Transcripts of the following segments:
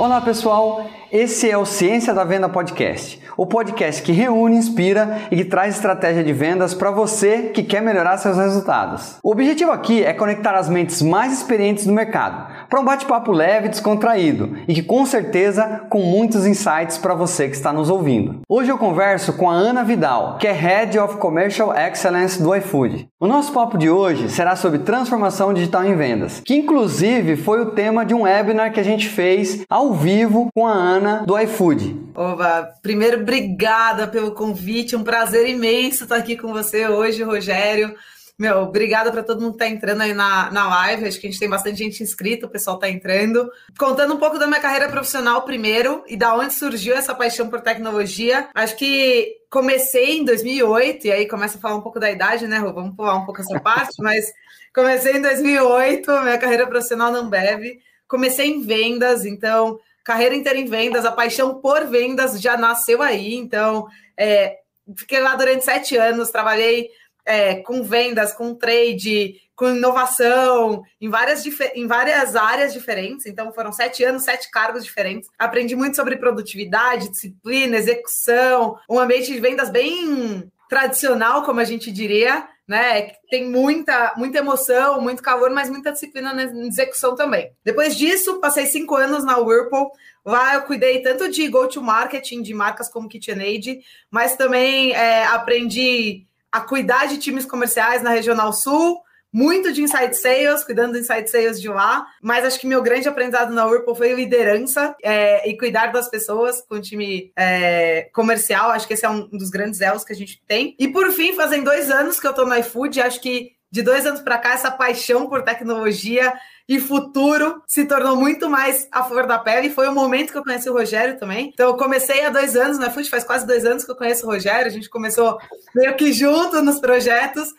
Olá pessoal, esse é o Ciência da Venda Podcast, o podcast que reúne, inspira e que traz estratégia de vendas para você que quer melhorar seus resultados. O objetivo aqui é conectar as mentes mais experientes do mercado para um bate-papo leve e descontraído e que com certeza com muitos insights para você que está nos ouvindo. Hoje eu converso com a Ana Vidal, que é Head of Commercial Excellence do iFood. O nosso papo de hoje será sobre transformação digital em vendas, que inclusive foi o tema de um webinar que a gente fez ao vivo com a Ana do iFood. Oba, primeiro, obrigada pelo convite, um prazer imenso estar aqui com você hoje, Rogério. Meu, obrigada para todo mundo que está entrando aí na, na live. Acho que a gente tem bastante gente inscrita, o pessoal está entrando. Contando um pouco da minha carreira profissional primeiro e da onde surgiu essa paixão por tecnologia. Acho que comecei em 2008, e aí começa a falar um pouco da idade, né, Rô? Vamos pular um pouco essa parte, mas comecei em 2008, minha carreira profissional não bebe. Comecei em vendas, então carreira inteira em vendas, a paixão por vendas já nasceu aí. Então, é, fiquei lá durante sete anos, trabalhei é, com vendas, com trade, com inovação, em várias, em várias áreas diferentes. Então, foram sete anos, sete cargos diferentes. Aprendi muito sobre produtividade, disciplina, execução, um ambiente de vendas bem tradicional, como a gente diria, né? Tem muita, muita emoção, muito calor, mas muita disciplina na execução também. Depois disso, passei cinco anos na Whirlpool. Lá eu cuidei tanto de go-to-marketing de marcas como KitchenAid, mas também é, aprendi a cuidar de times comerciais na Regional Sul, muito de inside sales, cuidando do inside sales de lá, mas acho que meu grande aprendizado na Whirlpool foi liderança é, e cuidar das pessoas com o time é, comercial. Acho que esse é um dos grandes elos que a gente tem. E por fim, fazem dois anos que eu estou no iFood, acho que de dois anos para cá, essa paixão por tecnologia e futuro se tornou muito mais a flor da pele. Foi o momento que eu conheci o Rogério também. Então, eu comecei há dois anos no iFood, faz quase dois anos que eu conheço o Rogério. A gente começou meio que junto nos projetos.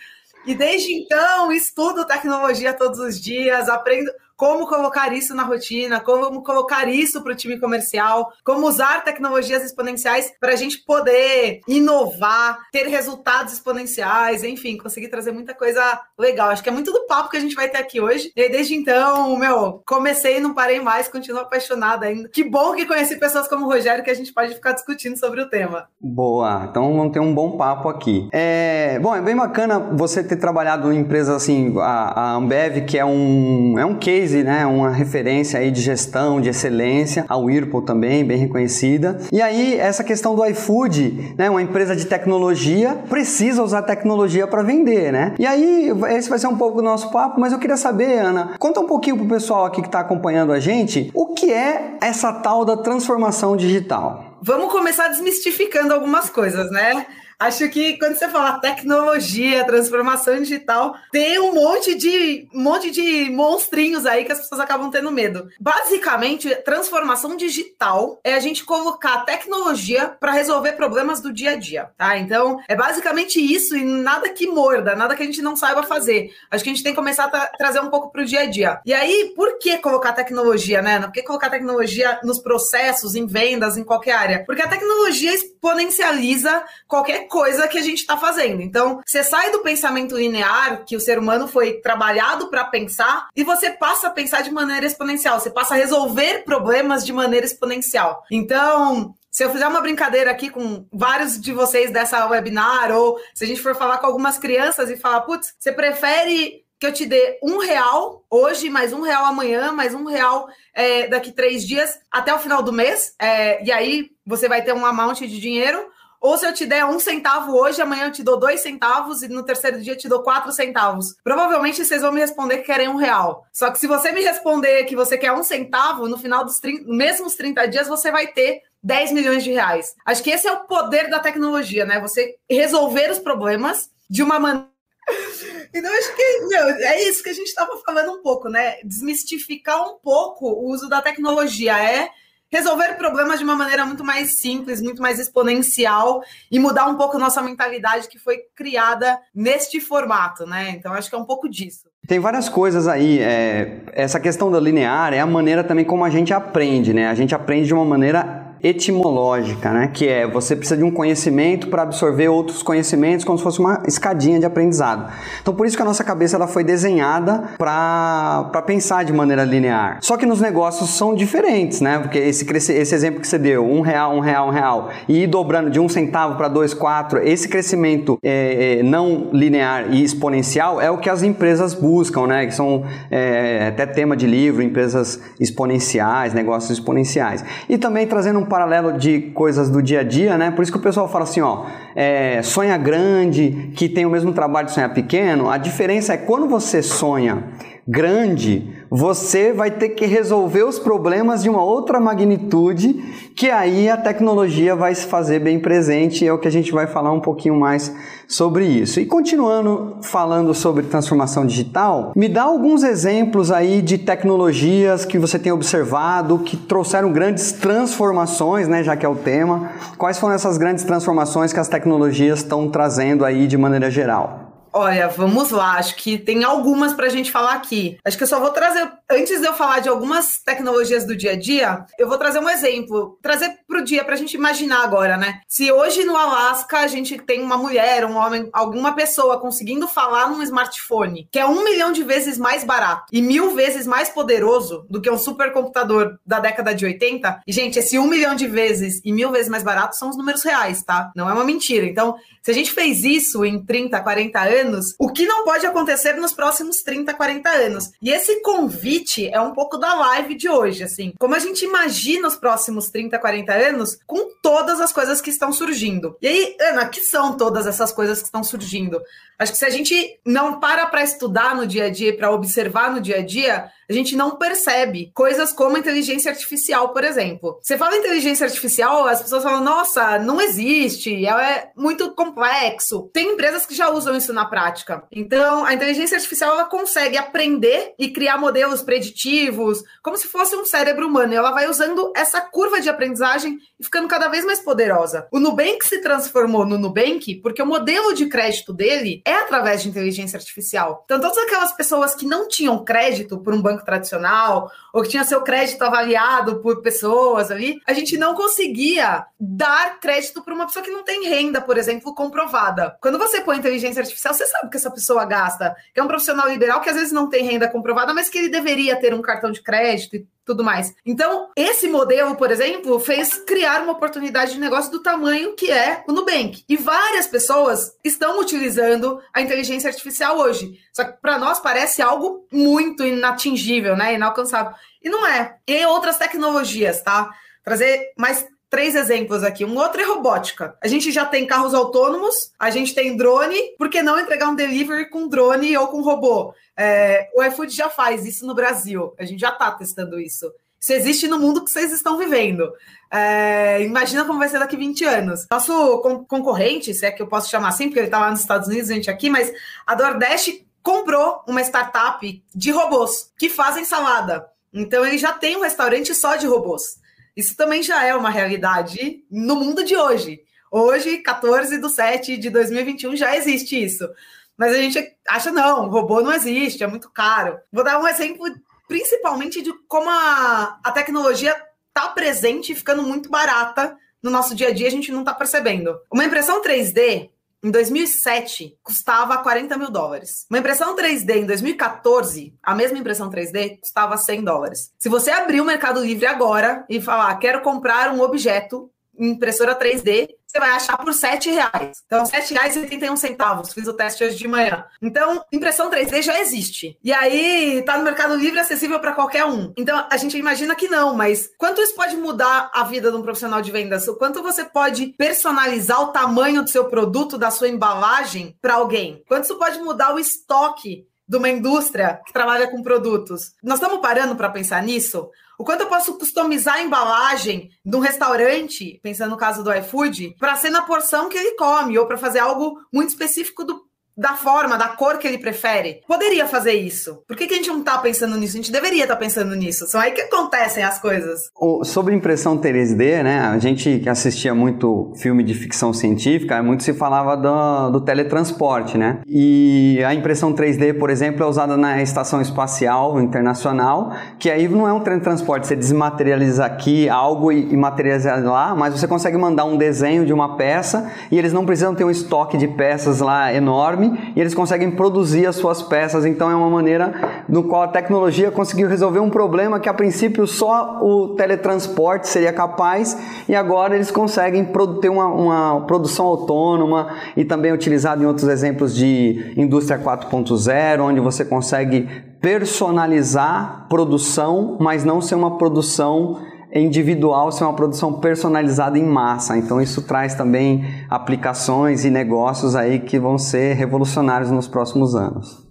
E desde então, estudo tecnologia todos os dias, aprendo como colocar isso na rotina, como colocar isso para o time comercial, como usar tecnologias exponenciais para a gente poder inovar, ter resultados exponenciais, enfim, conseguir trazer muita coisa legal. Acho que é muito do papo que a gente vai ter aqui hoje. E desde então, meu, comecei e não parei mais, continuo apaixonada ainda. Que bom que conheci pessoas como o Rogério que a gente pode ficar discutindo sobre o tema. Boa, então vamos ter um bom papo aqui. É, bom, é bem bacana você ter trabalhado em empresas assim, a, a Ambev, que é um, é um case né, uma referência aí de gestão, de excelência, a Whirlpool também, bem reconhecida. E aí, essa questão do iFood, né, uma empresa de tecnologia, precisa usar tecnologia para vender, né? E aí, esse vai ser um pouco do nosso papo, mas eu queria saber, Ana, conta um pouquinho pro pessoal aqui que está acompanhando a gente, o que é essa tal da transformação digital? Vamos começar desmistificando algumas coisas, né? Acho que quando você fala tecnologia, transformação digital, tem um monte de um monte de monstrinhos aí que as pessoas acabam tendo medo. Basicamente, transformação digital é a gente colocar tecnologia para resolver problemas do dia a dia, tá? Então, é basicamente isso e nada que morda, nada que a gente não saiba fazer. Acho que a gente tem que começar a tra trazer um pouco para o dia a dia. E aí, por que colocar tecnologia, né? Por que colocar tecnologia nos processos, em vendas, em qualquer área? Porque a tecnologia exponencializa qualquer coisa que a gente está fazendo. Então, você sai do pensamento linear, que o ser humano foi trabalhado para pensar, e você passa a pensar de maneira exponencial. Você passa a resolver problemas de maneira exponencial. Então, se eu fizer uma brincadeira aqui com vários de vocês dessa webinar, ou se a gente for falar com algumas crianças e falar, putz, você prefere que eu te dê um real hoje, mais um real amanhã, mais um real é, daqui três dias, até o final do mês, é, e aí você vai ter um amount de dinheiro, ou se eu te der um centavo hoje, amanhã eu te dou dois centavos e no terceiro dia te dou quatro centavos. Provavelmente vocês vão me responder que querem um real. Só que se você me responder que você quer um centavo, no final dos 30, mesmos 30 dias você vai ter 10 milhões de reais. Acho que esse é o poder da tecnologia, né? Você resolver os problemas de uma maneira. Então, acho que meu, é isso que a gente estava falando um pouco, né? Desmistificar um pouco o uso da tecnologia. É resolver problemas de uma maneira muito mais simples, muito mais exponencial e mudar um pouco nossa mentalidade que foi criada neste formato, né? Então acho que é um pouco disso. Tem várias coisas aí. É, essa questão da linear é a maneira também como a gente aprende, né? A gente aprende de uma maneira etimológica, né? Que é você precisa de um conhecimento para absorver outros conhecimentos, como se fosse uma escadinha de aprendizado. Então, por isso que a nossa cabeça ela foi desenhada para pensar de maneira linear. Só que nos negócios são diferentes, né? Porque esse, esse exemplo que você deu, um real, um real, um real, e ir dobrando de um centavo para dois, quatro, esse crescimento é, é, não linear e exponencial é o que as empresas buscam, né? Que são é, até tema de livro, empresas exponenciais, negócios exponenciais. E também trazendo um paralelo de coisas do dia a dia, né? Por isso que o pessoal fala assim, ó, é, sonha grande, que tem o mesmo trabalho de sonhar pequeno. A diferença é quando você sonha grande, você vai ter que resolver os problemas de uma outra magnitude, que aí a tecnologia vai se fazer bem presente, e é o que a gente vai falar um pouquinho mais sobre isso. E continuando falando sobre transformação digital, me dá alguns exemplos aí de tecnologias que você tem observado que trouxeram grandes transformações, né, já que é o tema. Quais foram essas grandes transformações que as tecnologias estão trazendo aí de maneira geral? Olha, vamos lá. Acho que tem algumas para a gente falar aqui. Acho que eu só vou trazer, antes de eu falar de algumas tecnologias do dia a dia, eu vou trazer um exemplo, trazer para o dia para a gente imaginar agora, né? Se hoje no Alasca a gente tem uma mulher, um homem, alguma pessoa conseguindo falar num smartphone que é um milhão de vezes mais barato e mil vezes mais poderoso do que um supercomputador da década de 80, e gente, esse um milhão de vezes e mil vezes mais barato são os números reais, tá? Não é uma mentira. Então, se a gente fez isso em 30, 40 anos, o que não pode acontecer nos próximos 30, 40 anos? E esse convite é um pouco da live de hoje, assim. Como a gente imagina os próximos 30, 40 anos com todas as coisas que estão surgindo. E aí, Ana, que são todas essas coisas que estão surgindo? Acho que se a gente não para para estudar no dia a dia, para observar no dia a dia, a gente não percebe coisas como inteligência artificial, por exemplo. Você fala inteligência artificial, as pessoas falam, nossa, não existe, é muito complexo. Tem empresas que já usam isso na prática. Então, a inteligência artificial ela consegue aprender e criar modelos preditivos, como se fosse um cérebro humano. E ela vai usando essa curva de aprendizagem e ficando cada vez mais poderosa. O Nubank se transformou no Nubank porque o modelo de crédito dele é através de inteligência artificial. Então, todas aquelas pessoas que não tinham crédito por um banco tradicional, ou que tinha seu crédito avaliado por pessoas ali, a gente não conseguia dar crédito para uma pessoa que não tem renda, por exemplo, comprovada. Quando você põe inteligência artificial, você sabe que essa pessoa gasta, que é um profissional liberal que às vezes não tem renda comprovada, mas que ele deveria ter um cartão de crédito e tudo mais. Então, esse modelo, por exemplo, fez criar uma oportunidade de negócio do tamanho que é o Nubank. E várias pessoas estão utilizando a inteligência artificial hoje. Só que para nós parece algo muito inatingível, né? Inalcançável. E não é. E outras tecnologias, tá? Trazer mais três exemplos aqui. Um outro é robótica. A gente já tem carros autônomos, a gente tem drone, por que não entregar um delivery com drone ou com robô? É, o iFood já faz isso no Brasil, a gente já está testando isso. Isso existe no mundo que vocês estão vivendo. É, imagina como vai ser daqui 20 anos. Nosso concorrente, se é que eu posso chamar assim, porque ele está lá nos Estados Unidos, a gente aqui, mas a DoorDash comprou uma startup de robôs que fazem salada. Então ele já tem um restaurante só de robôs. Isso também já é uma realidade no mundo de hoje. Hoje, 14 de 7 de 2021, já existe isso. Mas a gente acha, não, robô não existe, é muito caro. Vou dar um exemplo, principalmente, de como a, a tecnologia está presente e ficando muito barata no nosso dia a dia, a gente não está percebendo. Uma impressão 3D em 2007, custava 40 mil dólares. Uma impressão 3D em 2014, a mesma impressão 3D, custava 100 dólares. Se você abrir o Mercado Livre agora e falar, quero comprar um objeto impressora 3D, você vai achar por 7 reais. Então, R$ 7,81. Fiz o teste hoje de manhã. Então, impressão 3D já existe. E aí, tá no Mercado Livre acessível para qualquer um. Então, a gente imagina que não, mas quanto isso pode mudar a vida de um profissional de vendas? O quanto você pode personalizar o tamanho do seu produto, da sua embalagem para alguém? Quanto isso pode mudar o estoque de uma indústria que trabalha com produtos? Nós estamos parando para pensar nisso? O quanto eu posso customizar a embalagem de um restaurante, pensando no caso do iFood, para ser na porção que ele come, ou para fazer algo muito específico do, da forma, da cor que ele prefere, poderia fazer isso. Por que, que a gente não tá pensando nisso? A gente deveria estar tá pensando nisso. São aí que acontecem as coisas. O, sobre impressão 3D, né? A gente que assistia muito filme de ficção científica, muito se falava do, do teletransporte, né? E a impressão 3D, por exemplo, é usada na Estação Espacial Internacional, que aí não é um teletransporte, você desmaterializa aqui algo e, e materializa lá, mas você consegue mandar um desenho de uma peça e eles não precisam ter um estoque de peças lá enorme e eles conseguem produzir as suas peças. Então é uma maneira no qual a tecnologia conseguiu resolver um problema que a princípio só o teletransporte seria capaz e agora eles conseguem ter uma, uma produção autônoma e também utilizado em outros exemplos de indústria 4.0, onde você consegue personalizar produção, mas não ser uma produção individual, ser uma produção personalizada em massa. Então isso traz também aplicações e negócios aí que vão ser revolucionários nos próximos anos.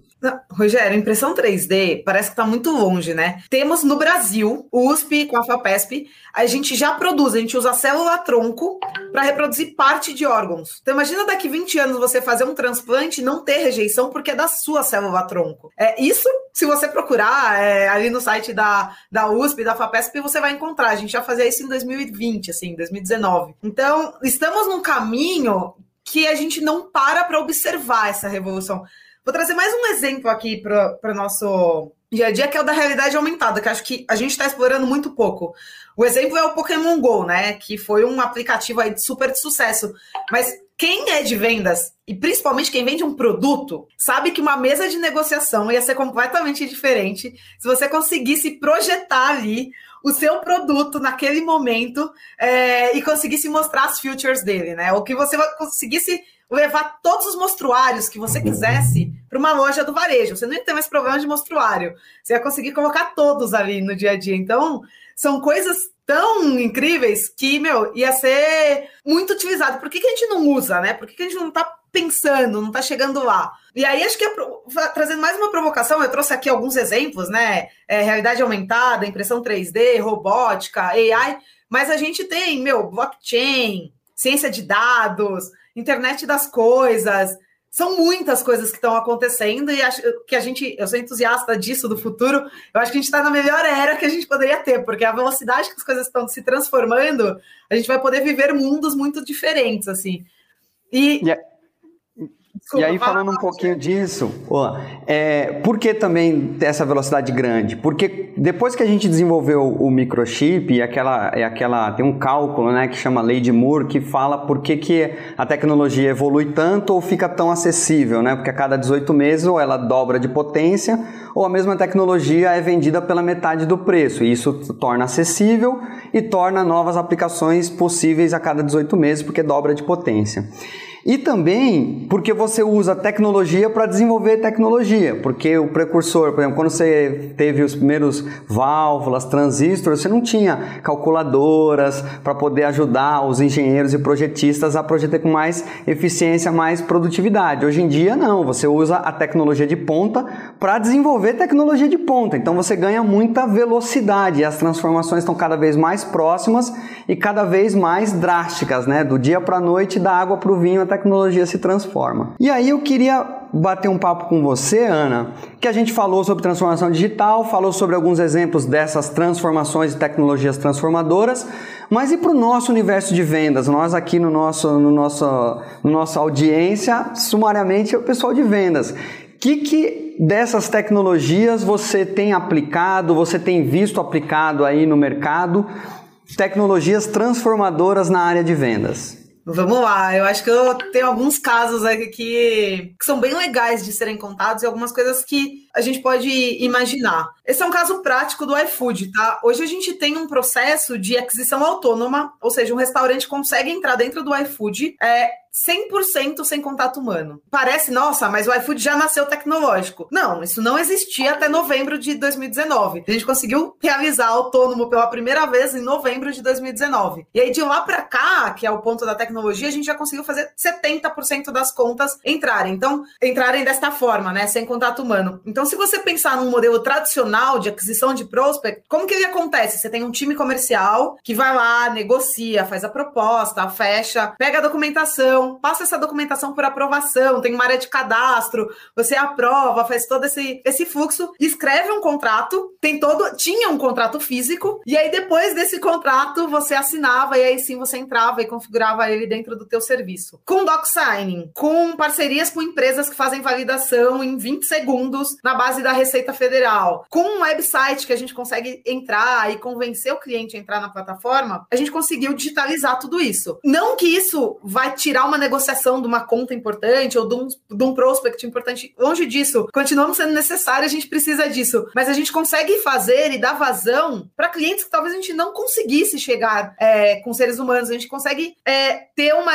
Rogério, impressão 3D parece que está muito longe, né? Temos no Brasil, USP com a FAPESP, a gente já produz, a gente usa célula-tronco para reproduzir parte de órgãos. Então imagina daqui 20 anos você fazer um transplante e não ter rejeição porque é da sua célula-tronco. É, isso, se você procurar é, ali no site da, da USP, da FAPESP, você vai encontrar. A gente já fazia isso em 2020, assim, 2019. Então, estamos num caminho que a gente não para para observar essa revolução. Vou trazer mais um exemplo aqui para o nosso dia a dia, que é o da realidade aumentada, que acho que a gente está explorando muito pouco. O exemplo é o Pokémon Go, né? Que foi um aplicativo aí super de sucesso. Mas quem é de vendas, e principalmente quem vende um produto, sabe que uma mesa de negociação ia ser completamente diferente se você conseguisse projetar ali o seu produto naquele momento é, e conseguisse mostrar as futures dele, né? Ou que você conseguisse levar todos os mostruários que você quisesse para uma loja do varejo. Você não ia ter mais problema de mostruário. Você ia conseguir colocar todos ali no dia a dia. Então, são coisas tão incríveis que, meu, ia ser muito utilizado. Por que, que a gente não usa, né? Por que, que a gente não está pensando, não está chegando lá? E aí, acho que é, trazendo mais uma provocação, eu trouxe aqui alguns exemplos, né? É, realidade aumentada, impressão 3D, robótica, AI, mas a gente tem, meu, blockchain, ciência de dados, internet das coisas. São muitas coisas que estão acontecendo e acho que a gente, eu sou entusiasta disso do futuro. Eu acho que a gente está na melhor era que a gente poderia ter, porque a velocidade que as coisas estão se transformando, a gente vai poder viver mundos muito diferentes assim. E yeah. Desculpa, e aí, falando um pouquinho disso, ó, é, por que também essa velocidade grande? Porque depois que a gente desenvolveu o microchip, e aquela, e aquela, tem um cálculo né, que chama Lei de Moore, que fala por que, que a tecnologia evolui tanto ou fica tão acessível, né? Porque a cada 18 meses ou ela dobra de potência, ou a mesma tecnologia é vendida pela metade do preço. E isso torna acessível e torna novas aplicações possíveis a cada 18 meses, porque dobra de potência. E também porque você usa tecnologia para desenvolver tecnologia, porque o precursor, por exemplo, quando você teve os primeiros válvulas, transistores, você não tinha calculadoras para poder ajudar os engenheiros e projetistas a projetar com mais eficiência, mais produtividade. Hoje em dia não, você usa a tecnologia de ponta para desenvolver tecnologia de ponta. Então você ganha muita velocidade as transformações estão cada vez mais próximas e cada vez mais drásticas, né? Do dia para a noite, da água para o vinho tecnologia se transforma. E aí eu queria bater um papo com você, Ana, que a gente falou sobre transformação digital, falou sobre alguns exemplos dessas transformações e tecnologias transformadoras, mas e para o nosso universo de vendas? Nós aqui no nosso, no nosso, no nossa audiência, sumariamente, é o pessoal de vendas. Que, que dessas tecnologias você tem aplicado, você tem visto aplicado aí no mercado? Tecnologias transformadoras na área de vendas. Vamos lá, eu acho que eu tenho alguns casos aqui que, que, são bem legais de serem contados e algumas coisas que a gente pode imaginar. Esse é um caso prático do iFood, tá? Hoje a gente tem um processo de aquisição autônoma, ou seja, um restaurante consegue entrar dentro do iFood, é, 100% sem contato humano. Parece, nossa, mas o iFood já nasceu tecnológico. Não, isso não existia até novembro de 2019. A gente conseguiu realizar autônomo pela primeira vez em novembro de 2019. E aí de lá para cá, que é o ponto da tecnologia, a gente já conseguiu fazer 70% das contas entrarem. Então, entrarem desta forma, né, sem contato humano. Então Então, se você pensar num modelo tradicional de aquisição de prospect, como que ele acontece? Você tem um time comercial que vai lá, negocia, faz a proposta, fecha, pega a documentação, passa essa documentação por aprovação, tem uma área de cadastro, você aprova, faz todo esse, esse fluxo, escreve um contrato, tem todo, tinha um contrato físico, e aí depois desse contrato você assinava e aí sim você entrava e configurava ele dentro do teu serviço. Com DocSigning, com parcerias com empresas que fazem validação em 20 segundos na base da Receita Federal, com um website que a gente consegue entrar e convencer o cliente a entrar na plataforma, a gente conseguiu digitalizar tudo isso. Não que isso vai tirar uma negociação de uma conta importante ou de um, de um prospect importante, longe disso. Continuamos sendo necessário, a gente precisa disso, mas a gente consegue fazer e dar vazão para clientes que talvez a gente não conseguisse chegar é, com seres humanos, a gente consegue é, ter uma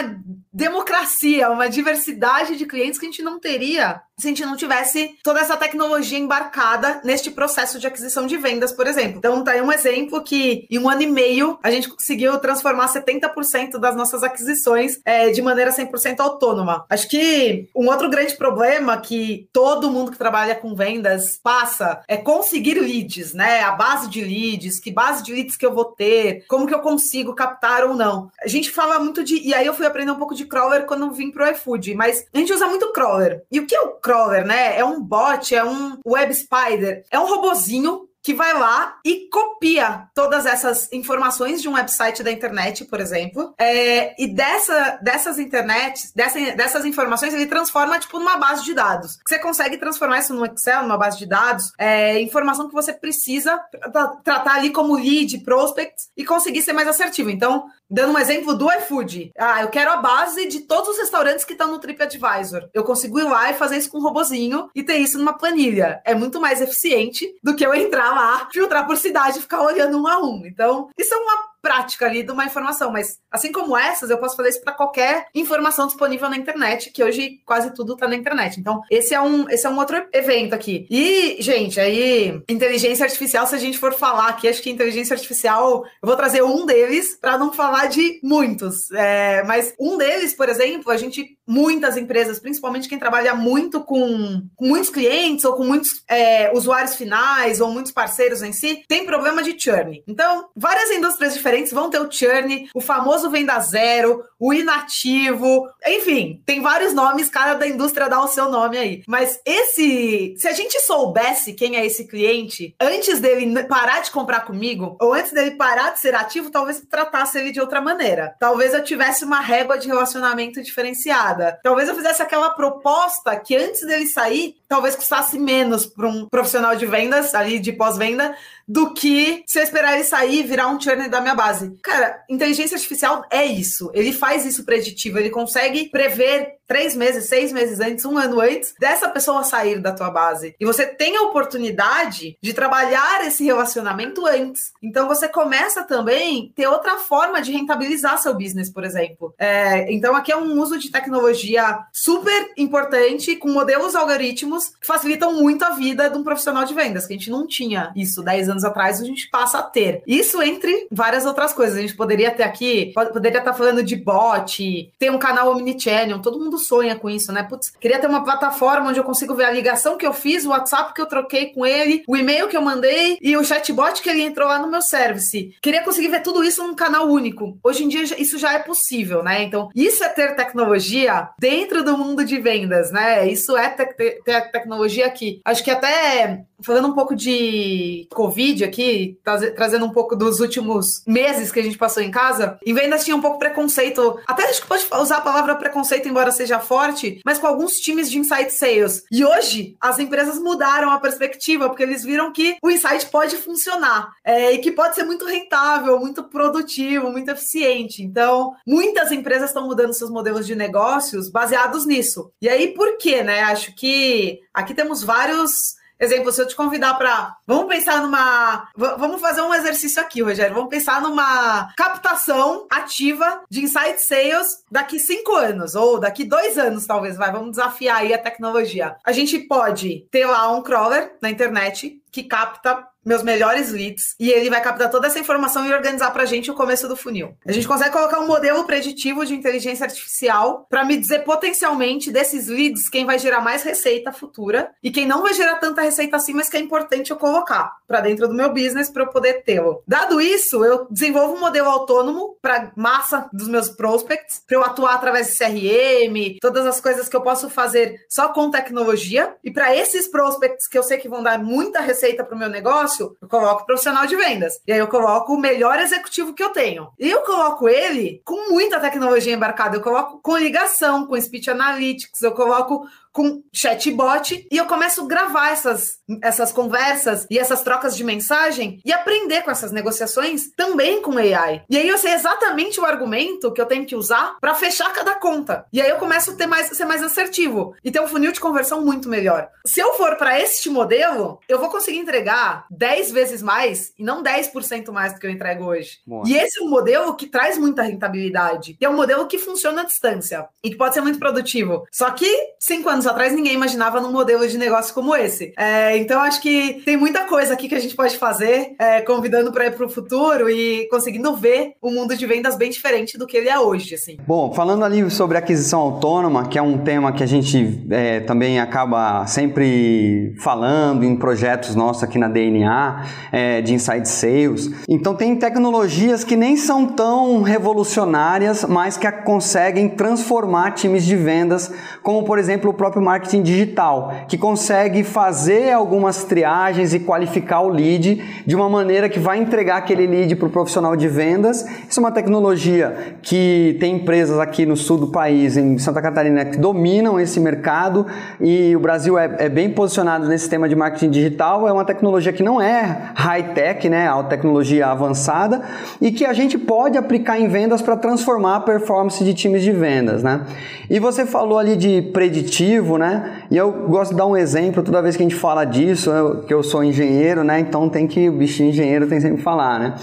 democracia, uma diversidade de clientes que a gente não teria se a gente não tivesse toda essa tecnologia embarcada neste processo de aquisição de vendas, por exemplo. Então, tá aí um exemplo que em um ano e meio a gente conseguiu transformar 70% das nossas aquisições é, de maneira 100% autônoma. Acho que um outro grande problema que todo mundo que trabalha com vendas passa é conseguir leads, né? A base de leads, que base de leads que eu vou ter, como que eu consigo captar ou não. A gente fala muito de. E aí eu fui aprender um pouco de crawler quando vim pro iFood, mas a gente usa muito crawler. E o que é o crawler, né? É um bot, é um web spider, é um robozinho que vai lá e copia todas essas informações de um website da internet, por exemplo, é, e dessa, dessas internet, dessa, dessas informações, ele transforma tipo numa base de dados. Você consegue transformar isso no Excel, numa base de dados, é, informação que você precisa tra tratar ali como lead, prospects e conseguir ser mais assertivo. Então, Dando um exemplo do iFood. Ah, eu quero a base de todos os restaurantes que estão no TripAdvisor. Eu consigo ir lá e fazer isso com um robozinho e ter isso numa planilha. É muito mais eficiente do que eu entrar lá, filtrar por cidade e ficar olhando um a um. Então, isso é uma prática ali de uma informação, mas assim como essas, eu posso fazer isso para qualquer informação disponível na internet, que hoje quase tudo está na internet. Então, esse é um, esse é um outro evento aqui. E, gente, aí inteligência artificial, se a gente for falar aqui, acho que inteligência artificial, eu vou trazer um deles para não falar de muitos. É, mas um deles, por exemplo, a gente muitas empresas, principalmente quem trabalha muito com, com muitos clientes ou com muitos é, usuários finais ou muitos parceiros em si, tem problema de churn. Então, várias indústrias diferentes vão ter o churn, o famoso venda zero, o inativo, enfim, tem vários nomes, cada da indústria dá o seu nome aí. Mas esse, se a gente soubesse quem é esse cliente, antes dele parar de comprar comigo, ou antes dele parar de ser ativo, talvez tratasse ele de outra maneira. Talvez eu tivesse uma régua de relacionamento diferenciada. Talvez eu fizesse aquela proposta que antes dele sair, talvez custasse menos para um profissional de vendas, ali de pós-venda, do que se eu esperar ele sair e virar um churn da minha base. Cara, inteligência artificial é isso. Ele faz isso preditivo, ele consegue prever três meses, seis meses antes, um ano antes dessa pessoa sair da tua base. E você tem a oportunidade de trabalhar esse relacionamento antes. Então você começa também ter outra forma de rentabilizar seu business, por exemplo. É, então aqui é um uso de tecnologia super importante, com modelos algoritmos que facilitam muito a vida de um profissional de vendas, que a gente não tinha isso 10 anos atrás, a gente passa a ter. Isso entre várias outras coisas. A gente poderia ter aqui, poderia estar falando de bot, ter um canal omnichannel, todo mundo sonha com isso, né? Putz, queria ter uma plataforma onde eu consigo ver a ligação que eu fiz, o WhatsApp que eu troquei com ele, o e-mail que eu mandei e o chatbot que ele entrou lá no meu service. Queria conseguir ver tudo isso num canal único. Hoje em dia isso já é possível, né? Então, isso é ter tecnologia dentro do mundo de vendas, né? Isso é ter, tecnologia aqui. Acho que até falando um pouco de Covid aqui, trazendo um pouco dos últimos meses que a gente passou em casa, em vendas tinha um pouco preconceito. Até acho que pode usar a palavra preconceito, embora seja forte, mas com alguns times de inside sales. E hoje as empresas mudaram a perspectiva, porque eles viram que o insight pode funcionar é, e que pode ser muito rentável, muito produtivo, muito eficiente. Então, muitas empresas estão mudando seus modelos de negócios baseados nisso. E aí, por quê, né? Acho que aqui temos vários Exemplo, se eu te convidar para. Vamos pensar numa. Vamos fazer um exercício aqui, Rogério. Vamos pensar numa captação ativa de insight sales daqui cinco anos, ou daqui dois anos, talvez. Vai, vamos desafiar aí a tecnologia. A gente pode ter lá um crawler na internet que capta meus melhores leads e ele vai captar toda essa informação e organizar para a gente o começo do funil. A gente consegue colocar um modelo preditivo de inteligência artificial para me dizer potencialmente desses leads quem vai gerar mais receita futura e quem não vai gerar tanta receita assim, mas que é importante eu colocar para dentro do meu business para eu poder tê-lo. Dado isso, eu desenvolvo um modelo autônomo para massa dos meus prospects, para eu atuar através de CRM, todas as coisas que eu posso fazer só com tecnologia e para esses prospects que eu sei que vão dar muita receita para o meu negócio eu coloco profissional de vendas. E aí eu coloco o melhor executivo que eu tenho. E eu coloco ele com muita tecnologia embarcada. Eu coloco com ligação, com speech analytics, eu coloco com chatbot e eu começo a gravar essas, essas conversas e essas trocas de mensagem e aprender com essas negociações também com AI. E aí eu sei exatamente o argumento que eu tenho que usar para fechar cada conta. E aí eu começo a ter mais, ser mais assertivo e ter um funil de conversão muito melhor. Se eu for para este modelo, eu vou conseguir entregar 10 vezes mais e não 10% mais do que eu entrego hoje. E esse é um modelo que traz muita rentabilidade. E é um modelo que funciona à distância e que pode ser muito produtivo. Só que cinco anos anos atrás ninguém imaginava num modelo de negócio como esse. É, então acho que tem muita coisa aqui que a gente pode fazer, é, convidando para ir para o futuro e conseguindo ver o mundo de vendas bem diferente do que ele é hoje. Assim. Bom, falando ali sobre aquisição autônoma, que é um tema que a gente é, também acaba sempre falando em projetos nossos aqui na DNA, é, de Inside Sales. Então tem tecnologias que nem são tão revolucionárias, mas que conseguem transformar times de vendas, como por exemplo o próprio próprio marketing digital, que consegue fazer algumas triagens e qualificar o lead de uma maneira que vai entregar aquele lead para o profissional de vendas. Isso é uma tecnologia que tem empresas aqui no sul do país, em Santa Catarina, que dominam esse mercado e o Brasil é, é bem posicionado nesse tema de marketing digital. É uma tecnologia que não é high-tech, né, a tecnologia avançada e que a gente pode aplicar em vendas para transformar a performance de times de vendas. Né? E você falou ali de preditivo né? E eu gosto de dar um exemplo toda vez que a gente fala disso, eu, que eu sou engenheiro, né? Então tem que, o bichinho engenheiro tem sempre que falar, né?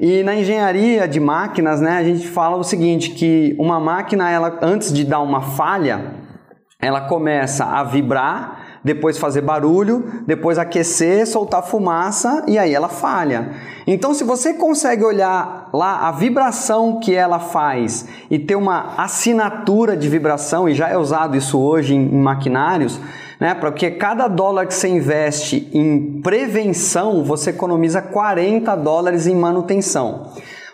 E na engenharia de máquinas, né, a gente fala o seguinte, que uma máquina, ela antes de dar uma falha, ela começa a vibrar depois fazer barulho, depois aquecer, soltar fumaça e aí ela falha. Então, se você consegue olhar lá a vibração que ela faz e ter uma assinatura de vibração, e já é usado isso hoje em, em maquinários, né? Porque cada dólar que você investe em prevenção, você economiza 40 dólares em manutenção.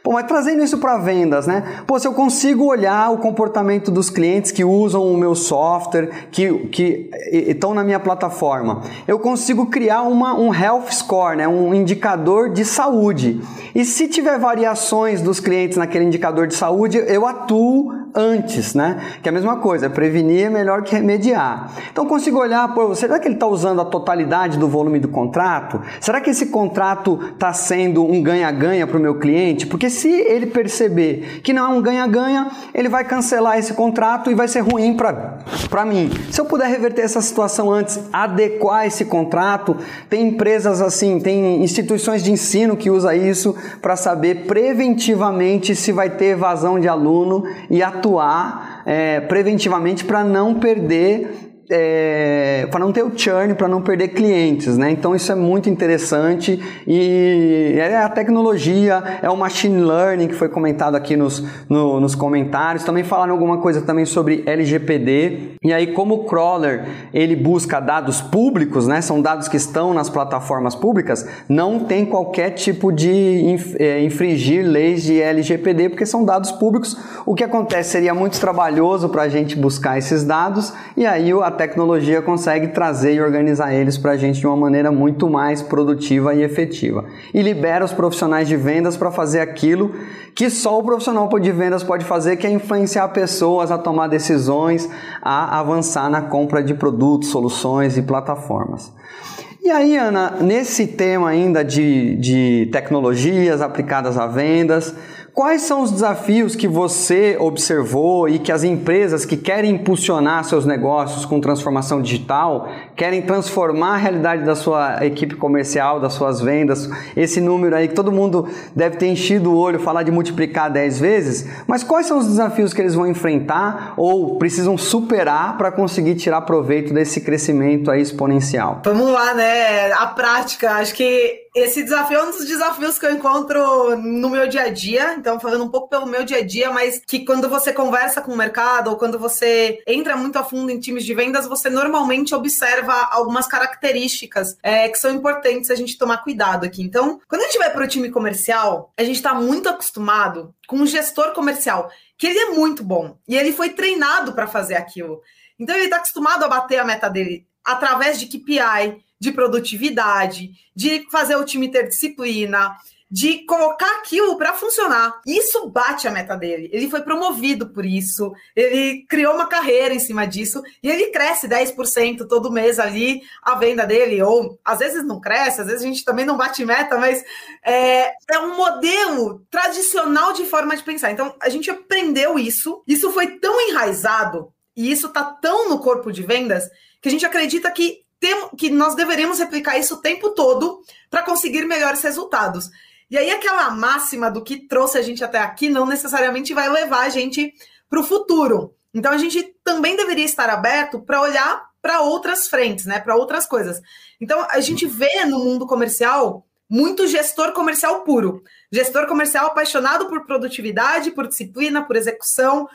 Pô, mas trazendo isso para vendas, né? Pô, se eu consigo olhar o comportamento dos clientes que usam o meu software, que, que estão na minha plataforma, eu consigo criar uma, um health score, né? um indicador de saúde. E se tiver variações dos clientes naquele indicador de saúde, eu atuo antes, né? Que é a mesma coisa, prevenir é melhor que remediar. Então consigo olhar, pô, será que ele está usando a totalidade do volume do contrato? Será que esse contrato está sendo um ganha-ganha para o meu cliente? Porque se ele perceber que não é um ganha-ganha, ele vai cancelar esse contrato e vai ser ruim para mim. Se eu puder reverter essa situação antes, adequar esse contrato, tem empresas assim, tem instituições de ensino que usa isso para saber preventivamente se vai ter evasão de aluno e atuar é, preventivamente para não perder é, para não ter o churn, para não perder clientes, né? Então isso é muito interessante e é a tecnologia, é o machine learning que foi comentado aqui nos, no, nos comentários. Também falaram alguma coisa também sobre LGPD e aí como o crawler ele busca dados públicos, né? São dados que estão nas plataformas públicas, não tem qualquer tipo de é, infringir leis de LGPD porque são dados públicos. O que acontece seria muito trabalhoso para a gente buscar esses dados e aí a tecnologia consegue trazer e organizar eles para a gente de uma maneira muito mais produtiva e efetiva. E libera os profissionais de vendas para fazer aquilo que só o profissional de vendas pode fazer, que é influenciar pessoas a tomar decisões, a avançar na compra de produtos, soluções e plataformas. E aí, Ana, nesse tema ainda de, de tecnologias aplicadas a vendas, Quais são os desafios que você observou e que as empresas que querem impulsionar seus negócios com transformação digital, querem transformar a realidade da sua equipe comercial, das suas vendas, esse número aí que todo mundo deve ter enchido o olho, falar de multiplicar 10 vezes, mas quais são os desafios que eles vão enfrentar ou precisam superar para conseguir tirar proveito desse crescimento aí exponencial? Vamos lá, né? A prática, acho que esse desafio é um dos desafios que eu encontro no meu dia a dia. Então, falando um pouco pelo meu dia a dia, mas que quando você conversa com o mercado ou quando você entra muito a fundo em times de vendas, você normalmente observa algumas características é, que são importantes a gente tomar cuidado aqui. Então, quando a gente vai para o time comercial, a gente está muito acostumado com um gestor comercial, que ele é muito bom e ele foi treinado para fazer aquilo. Então, ele está acostumado a bater a meta dele através de KPI, de produtividade, de fazer o time ter disciplina, de colocar aquilo para funcionar. Isso bate a meta dele. Ele foi promovido por isso, ele criou uma carreira em cima disso e ele cresce 10% todo mês ali a venda dele. Ou às vezes não cresce, às vezes a gente também não bate meta, mas é, é um modelo tradicional de forma de pensar. Então a gente aprendeu isso, isso foi tão enraizado e isso está tão no corpo de vendas que a gente acredita que que nós deveríamos replicar isso o tempo todo para conseguir melhores resultados. E aí, aquela máxima do que trouxe a gente até aqui não necessariamente vai levar a gente para o futuro. Então, a gente também deveria estar aberto para olhar para outras frentes, né? Para outras coisas. Então, a gente vê no mundo comercial muito gestor comercial puro. Gestor comercial apaixonado por produtividade, por disciplina, por execução,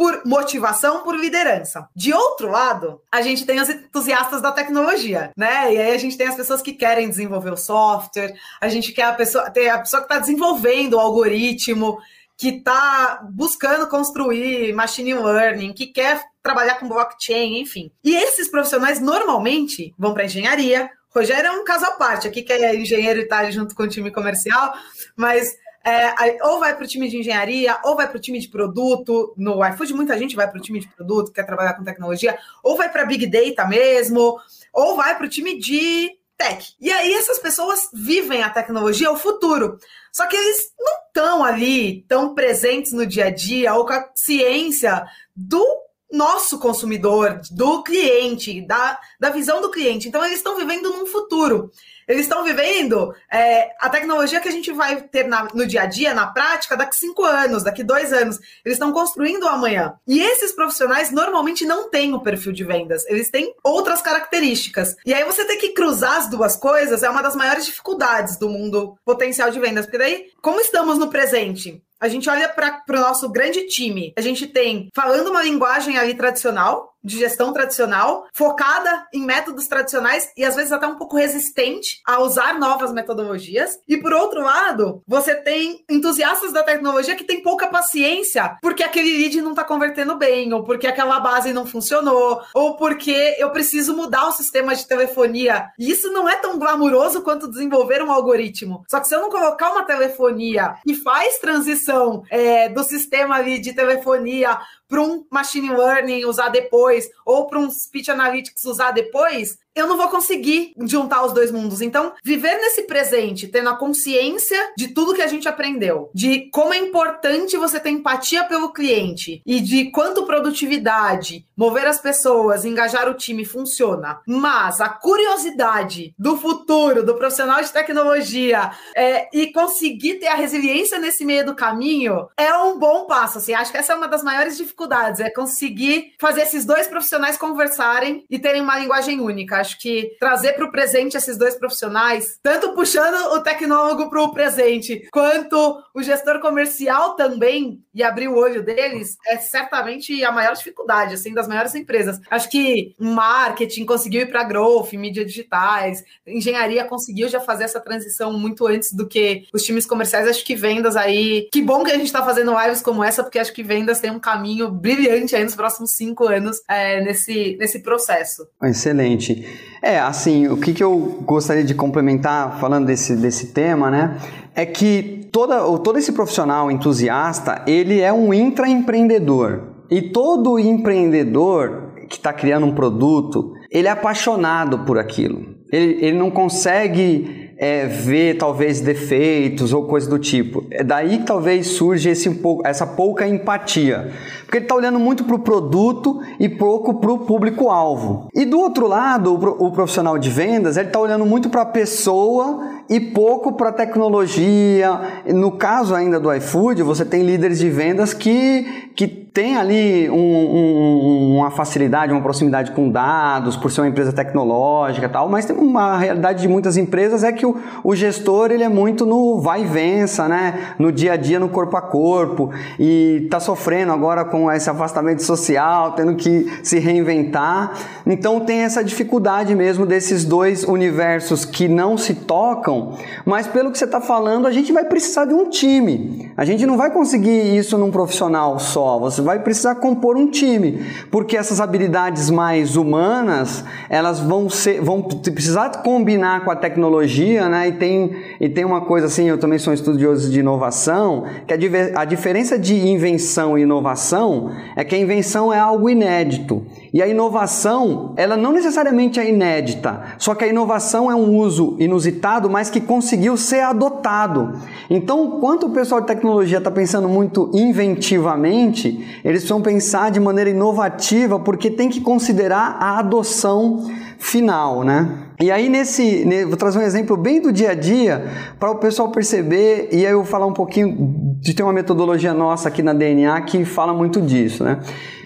por motivação, por liderança. De outro lado, a gente tem os entusiastas da tecnologia, né? E aí a gente tem as pessoas que querem desenvolver o software, a gente quer a pessoa, tem a pessoa que está desenvolvendo o algoritmo, que está buscando construir machine learning, que quer trabalhar com blockchain, enfim. E esses profissionais normalmente vão para engenharia. Rogério é um caso à parte, aqui que é engenheiro e está junto com o time comercial, mas é, ou vai para o time de engenharia, ou vai para o time de produto. No iFood, muita gente vai para o time de produto, quer trabalhar com tecnologia, ou vai para Big Data mesmo, ou vai para o time de tech. E aí essas pessoas vivem a tecnologia, o futuro. Só que eles não estão ali tão presentes no dia a dia ou com a ciência do nosso consumidor, do cliente, da, da visão do cliente. Então, eles estão vivendo num futuro. Eles estão vivendo é, a tecnologia que a gente vai ter na, no dia a dia, na prática, daqui cinco anos, daqui dois anos. Eles estão construindo o amanhã. E esses profissionais normalmente não têm o perfil de vendas. Eles têm outras características. E aí você ter que cruzar as duas coisas é uma das maiores dificuldades do mundo potencial de vendas. Porque daí, como estamos no presente? A gente olha para o nosso grande time. A gente tem falando uma linguagem ali tradicional, de gestão tradicional, focada em métodos tradicionais e às vezes até um pouco resistente a usar novas metodologias. E por outro lado, você tem entusiastas da tecnologia que têm pouca paciência porque aquele lead não está convertendo bem, ou porque aquela base não funcionou, ou porque eu preciso mudar o sistema de telefonia. E isso não é tão glamuroso quanto desenvolver um algoritmo. Só que se eu não colocar uma telefonia que faz transição é, do sistema ali de telefonia para um machine learning usar depois, ou para um speech analytics usar depois, eu não vou conseguir juntar os dois mundos. Então, viver nesse presente, tendo a consciência de tudo que a gente aprendeu, de como é importante você ter empatia pelo cliente e de quanto produtividade, mover as pessoas, engajar o time funciona. Mas a curiosidade do futuro, do profissional de tecnologia é, e conseguir ter a resiliência nesse meio do caminho é um bom passo. Assim, acho que essa é uma das maiores dificuldades, é conseguir fazer esses dois profissionais conversarem e terem uma linguagem única. Acho que trazer para o presente esses dois profissionais, tanto puxando o tecnólogo para o presente, quanto o gestor comercial também, e abrir o olho deles, é certamente a maior dificuldade, assim, das maiores empresas. Acho que marketing conseguiu ir para growth, mídias digitais, engenharia conseguiu já fazer essa transição muito antes do que os times comerciais. Acho que vendas aí. Que bom que a gente está fazendo lives como essa, porque acho que vendas tem um caminho brilhante aí nos próximos cinco anos é, nesse, nesse processo. Excelente. É, assim, o que, que eu gostaria de complementar falando desse, desse tema, né? É que toda, todo esse profissional entusiasta, ele é um intraempreendedor. E todo empreendedor que está criando um produto, ele é apaixonado por aquilo. Ele, ele não consegue é, ver talvez defeitos ou coisa do tipo. É daí que talvez surge esse, essa pouca empatia. Porque ele está olhando muito para o produto e pouco para o público-alvo. E do outro lado, o profissional de vendas, ele está olhando muito para a pessoa e pouco para a tecnologia. No caso ainda do iFood, você tem líderes de vendas que, que tem ali um, um, uma facilidade, uma proximidade com dados, por ser uma empresa tecnológica e tal, mas tem uma realidade de muitas empresas é que o, o gestor ele é muito no vai e vença, né? no dia a dia, no corpo a corpo, e está sofrendo agora com esse afastamento social, tendo que se reinventar. Então tem essa dificuldade mesmo desses dois universos que não se tocam, mas pelo que você está falando, a gente vai precisar de um time. A gente não vai conseguir isso num profissional só. Você vai precisar compor um time, porque essas habilidades mais humanas, elas vão ser, vão precisar combinar com a tecnologia, né? E tem, e tem uma coisa assim, eu também sou estudioso de inovação, que a, a diferença de invenção e inovação é que a invenção é algo inédito. E a inovação, ela não necessariamente é inédita, só que a inovação é um uso inusitado, mas que conseguiu ser adotado. Então, quanto o pessoal de tecnologia está pensando muito inventivamente, eles precisam pensar de maneira inovativa, porque tem que considerar a adoção final, né? E aí nesse, vou trazer um exemplo bem do dia a dia para o pessoal perceber e aí eu vou falar um pouquinho de ter uma metodologia nossa aqui na DNA que fala muito disso, né?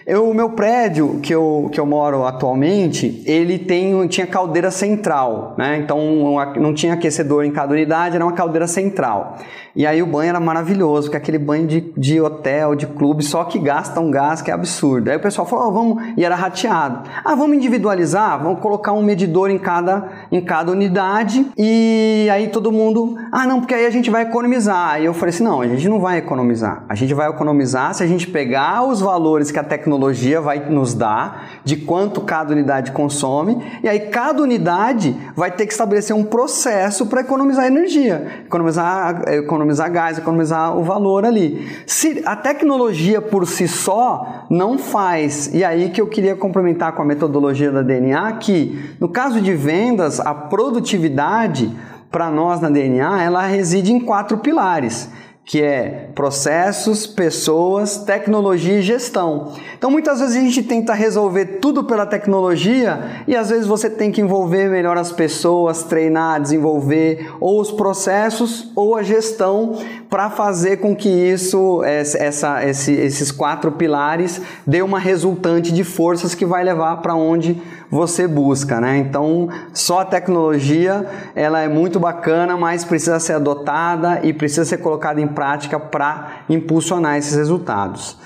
Eu, o meu prédio que eu, que eu moro atualmente, ele tem, tinha caldeira central, né? Então não tinha aquecedor em cada unidade, era uma caldeira central. E aí o banho era maravilhoso, que aquele banho de, de hotel, de clube, só que gasta um gás que é absurdo. Aí o pessoal falou, oh, vamos, e era rateado. Ah, vamos individualizar, vamos colocar um medidor em cada, em cada unidade e aí todo mundo, ah não, porque aí a gente vai economizar. E eu falei assim, não, a gente não vai economizar. A gente vai economizar se a gente pegar os valores que a tecnologia vai nos dar, de quanto cada unidade consome, e aí cada unidade vai ter que estabelecer um processo para economizar energia, economizar, economizar economizar gás, economizar o valor ali. Se a tecnologia por si só não faz, e aí que eu queria complementar com a metodologia da DNA, que no caso de vendas, a produtividade para nós na DNA, ela reside em quatro pilares que é processos, pessoas, tecnologia e gestão. Então muitas vezes a gente tenta resolver tudo pela tecnologia e às vezes você tem que envolver melhor as pessoas, treinar, desenvolver ou os processos ou a gestão para fazer com que isso, essa, esse, esses quatro pilares, dê uma resultante de forças que vai levar para onde você busca, né? Então, só a tecnologia, ela é muito bacana, mas precisa ser adotada e precisa ser colocada em prática para impulsionar esses resultados.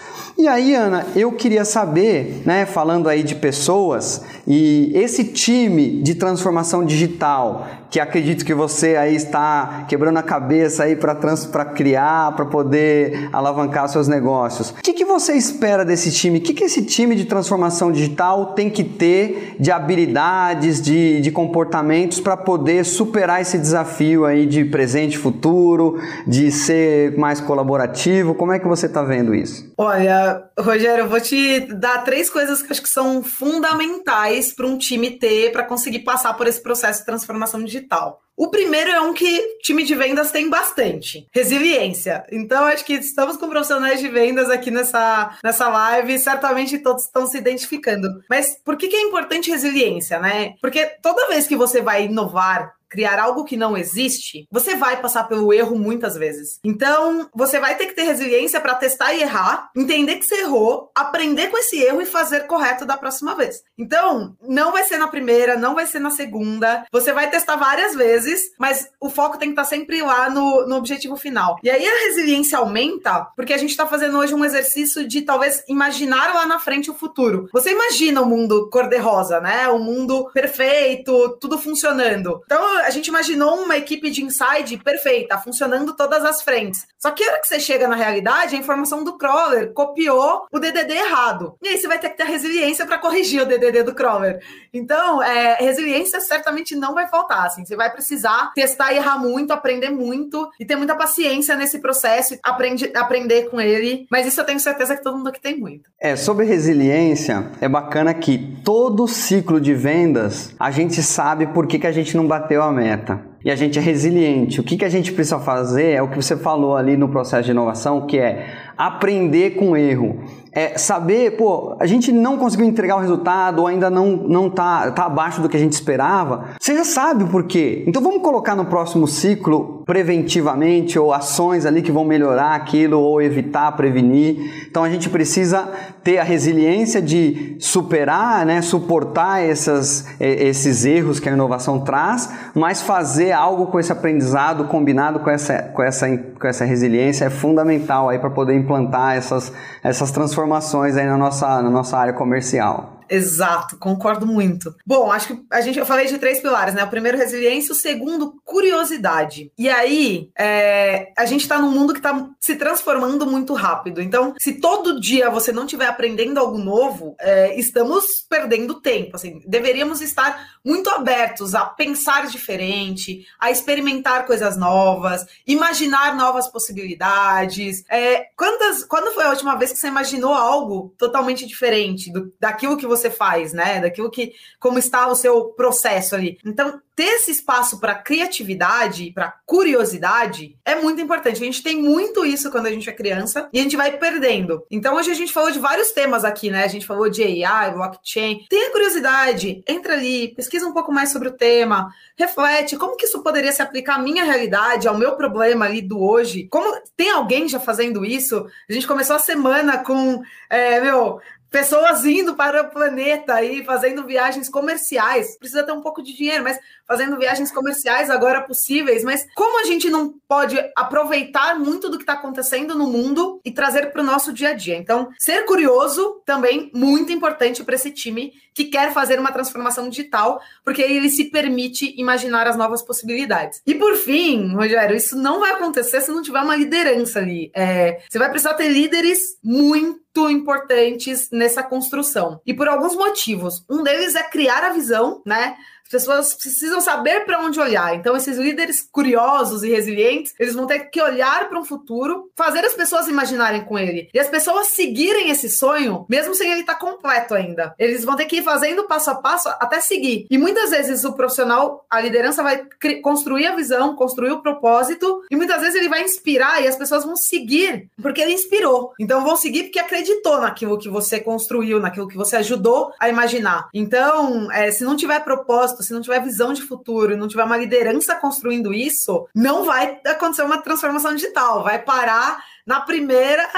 E aí, Ana, eu queria saber, né, falando aí de pessoas, e esse time de transformação digital, que acredito que você aí está quebrando a cabeça aí para criar, para poder alavancar seus negócios. O que, que você espera desse time? O que, que esse time de transformação digital tem que ter de habilidades, de, de comportamentos para poder superar esse desafio aí de presente e futuro, de ser mais colaborativo? Como é que você está vendo isso? Olha, Rogério, eu vou te dar três coisas que acho que são fundamentais para um time ter para conseguir passar por esse processo de transformação digital. O primeiro é um que time de vendas tem bastante: resiliência. Então, acho que estamos com profissionais de vendas aqui nessa, nessa live, certamente todos estão se identificando. Mas por que, que é importante resiliência, né? Porque toda vez que você vai inovar, criar algo que não existe, você vai passar pelo erro muitas vezes. Então, você vai ter que ter resiliência para testar e errar, entender que você errou, aprender com esse erro e fazer correto da próxima vez. Então, não vai ser na primeira, não vai ser na segunda. Você vai testar várias vezes, mas o foco tem que estar tá sempre lá no, no objetivo final. E aí a resiliência aumenta porque a gente está fazendo hoje um exercício de talvez imaginar lá na frente o futuro. Você imagina o mundo cor-de-rosa, né? O mundo perfeito, tudo funcionando. Então, a gente imaginou uma equipe de inside perfeita, funcionando todas as frentes. Só que a hora que você chega na realidade, a informação do crawler copiou o DDD errado. E aí você vai ter que ter resiliência para corrigir o DDD do crawler. Então, é, resiliência certamente não vai faltar. Assim, você vai precisar testar e errar muito, aprender muito e ter muita paciência nesse processo, aprende, aprender com ele. Mas isso eu tenho certeza que todo mundo aqui tem muito. É, sobre resiliência, é bacana que todo ciclo de vendas a gente sabe por que, que a gente não bateu a meta. e a gente é resiliente. O que, que a gente precisa fazer é o que você falou ali no processo de inovação, que é aprender com erro é, saber, pô, a gente não conseguiu entregar o resultado ou ainda não, não tá, tá abaixo do que a gente esperava, você já sabe o porquê. Então vamos colocar no próximo ciclo preventivamente ou ações ali que vão melhorar aquilo ou evitar, prevenir. Então a gente precisa ter a resiliência de superar, né, suportar essas, esses erros que a inovação traz, mas fazer algo com esse aprendizado combinado com essa, com essa, com essa resiliência é fundamental aí para poder implantar essas, essas transformações aí na nossa, na nossa área comercial. Exato, concordo muito. Bom, acho que a gente eu falei de três pilares, né? O primeiro, resiliência, o segundo, curiosidade. E aí, é, a gente está num mundo que está se transformando muito rápido. Então, se todo dia você não estiver aprendendo algo novo, é, estamos perdendo tempo. Assim, deveríamos estar muito abertos a pensar diferente, a experimentar coisas novas, imaginar novas possibilidades. É, quantas, quando foi a última vez que você imaginou algo totalmente diferente do, daquilo que você você faz, né? Daquilo que como está o seu processo ali. Então, ter esse espaço para criatividade, para curiosidade, é muito importante. A gente tem muito isso quando a gente é criança e a gente vai perdendo. Então, hoje a gente falou de vários temas aqui, né? A gente falou de AI, blockchain. Tenha curiosidade, entra ali, pesquisa um pouco mais sobre o tema, reflete como que isso poderia se aplicar à minha realidade, ao meu problema ali do hoje. Como tem alguém já fazendo isso? A gente começou a semana com, é, meu, pessoas indo para o planeta e fazendo viagens comerciais. Precisa ter um pouco de dinheiro, mas fazendo viagens comerciais agora possíveis. Mas como a gente não pode aproveitar muito do que está acontecendo no mundo e trazer para o nosso dia a dia? Então, ser curioso também muito importante para esse time que quer fazer uma transformação digital, porque ele se permite imaginar as novas possibilidades. E por fim, Rogério, isso não vai acontecer se não tiver uma liderança ali. É, você vai precisar ter líderes muito importantes nessa construção. E por alguns motivos. Um deles é criar a visão, né? As pessoas precisam saber para onde olhar. Então, esses líderes curiosos e resilientes, eles vão ter que olhar para um futuro, fazer as pessoas imaginarem com ele. E as pessoas seguirem esse sonho, mesmo sem ele estar tá completo ainda. Eles vão ter que ir fazendo passo a passo até seguir. E muitas vezes o profissional, a liderança vai construir a visão, construir o propósito, e muitas vezes ele vai inspirar e as pessoas vão seguir porque ele inspirou. Então, vão seguir porque acreditou naquilo que você construiu, naquilo que você ajudou a imaginar. Então, é, se não tiver propósito, se não tiver visão de futuro, não tiver uma liderança construindo isso, não vai acontecer uma transformação digital, vai parar na primeira,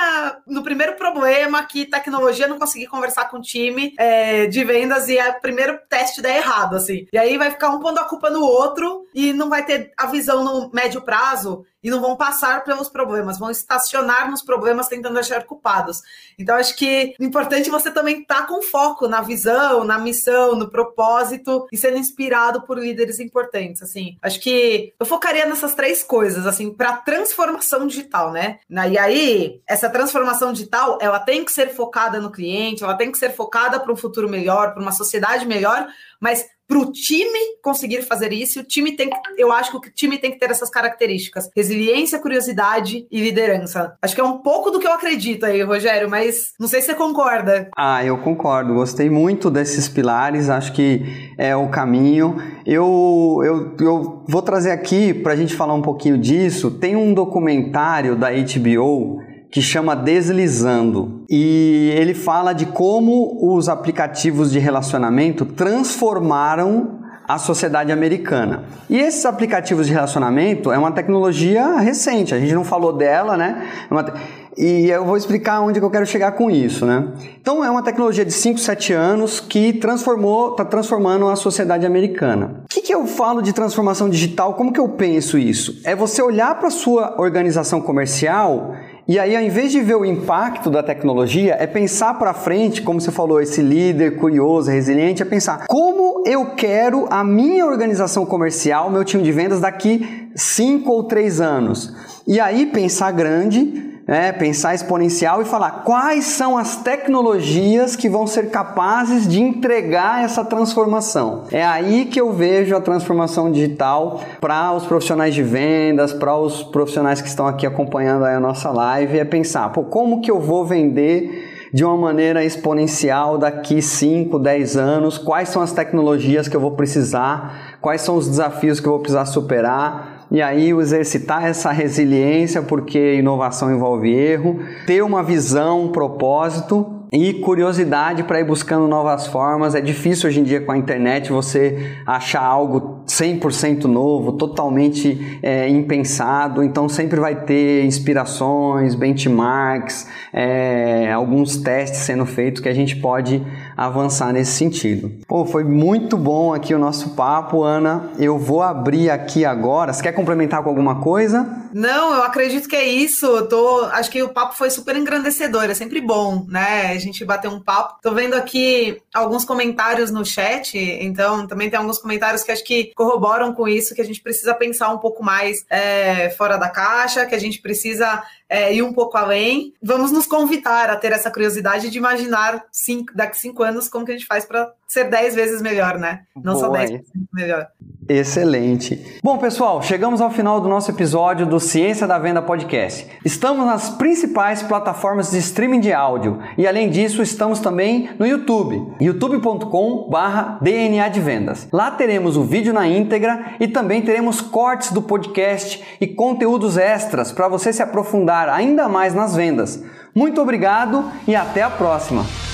no primeiro problema que tecnologia não conseguir conversar com o time é, de vendas e é o primeiro teste der errado, assim. E aí vai ficar um pondo a culpa no outro e não vai ter a visão no médio prazo e não vão passar pelos problemas, vão estacionar nos problemas tentando achar culpados. Então, acho que é importante você também estar tá com foco na visão, na missão, no propósito e sendo inspirado por líderes importantes. Assim, acho que eu focaria nessas três coisas, assim, para transformação digital, né? E aí, essa transformação digital, ela tem que ser focada no cliente, ela tem que ser focada para um futuro melhor, para uma sociedade melhor, mas para o time conseguir fazer isso, o time tem, eu acho que o time tem que ter essas características: resiliência, curiosidade e liderança. Acho que é um pouco do que eu acredito aí, Rogério, mas não sei se você concorda. Ah, eu concordo. Gostei muito desses pilares. Acho que é o caminho. Eu, eu, eu vou trazer aqui para a gente falar um pouquinho disso. Tem um documentário da HBO que chama Deslizando. E ele fala de como os aplicativos de relacionamento transformaram a sociedade americana. E esses aplicativos de relacionamento é uma tecnologia recente, a gente não falou dela, né? É e eu vou explicar onde que eu quero chegar com isso, né? Então é uma tecnologia de 5, 7 anos que transformou, está transformando a sociedade americana. O que, que eu falo de transformação digital? Como que eu penso isso? É você olhar para sua organização comercial e aí, ao invés de ver o impacto da tecnologia, é pensar para frente, como você falou, esse líder curioso, resiliente, é pensar como eu quero a minha organização comercial, meu time de vendas daqui cinco ou três anos. E aí pensar grande né, pensar exponencial e falar quais são as tecnologias que vão ser capazes de entregar essa transformação. É aí que eu vejo a transformação digital para os profissionais de vendas, para os profissionais que estão aqui acompanhando a nossa live, é pensar, pô, como que eu vou vender de uma maneira exponencial daqui 5, 10 anos? Quais são as tecnologias que eu vou precisar? Quais são os desafios que eu vou precisar superar? E aí exercitar essa resiliência, porque inovação envolve erro, ter uma visão, um propósito e curiosidade para ir buscando novas formas. É difícil hoje em dia com a internet você achar algo 100% novo, totalmente é, impensado. Então sempre vai ter inspirações, benchmarks, é, alguns testes sendo feitos que a gente pode avançar nesse sentido. Pô, foi muito bom aqui o nosso papo, Ana. Eu vou abrir aqui agora. Você quer complementar com alguma coisa? Não, eu acredito que é isso. Eu tô, acho que o papo foi super engrandecedor, é sempre bom, né? A gente bater um papo. Tô vendo aqui alguns comentários no chat, então também tem alguns comentários que acho que corroboram com isso, que a gente precisa pensar um pouco mais é, fora da caixa, que a gente precisa é, ir um pouco além. Vamos nos convidar a ter essa curiosidade de imaginar cinco, daqui cinco anos como que a gente faz para ser dez vezes melhor, né? Não Boa, só dez vezes melhor. Excelente. Bom, pessoal, chegamos ao final do nosso episódio do Ciência da Venda Podcast. Estamos nas principais plataformas de streaming de áudio e, além disso, estamos também no YouTube, youtube.com/dna de vendas. Lá teremos o vídeo na íntegra e também teremos cortes do podcast e conteúdos extras para você se aprofundar ainda mais nas vendas. Muito obrigado e até a próxima!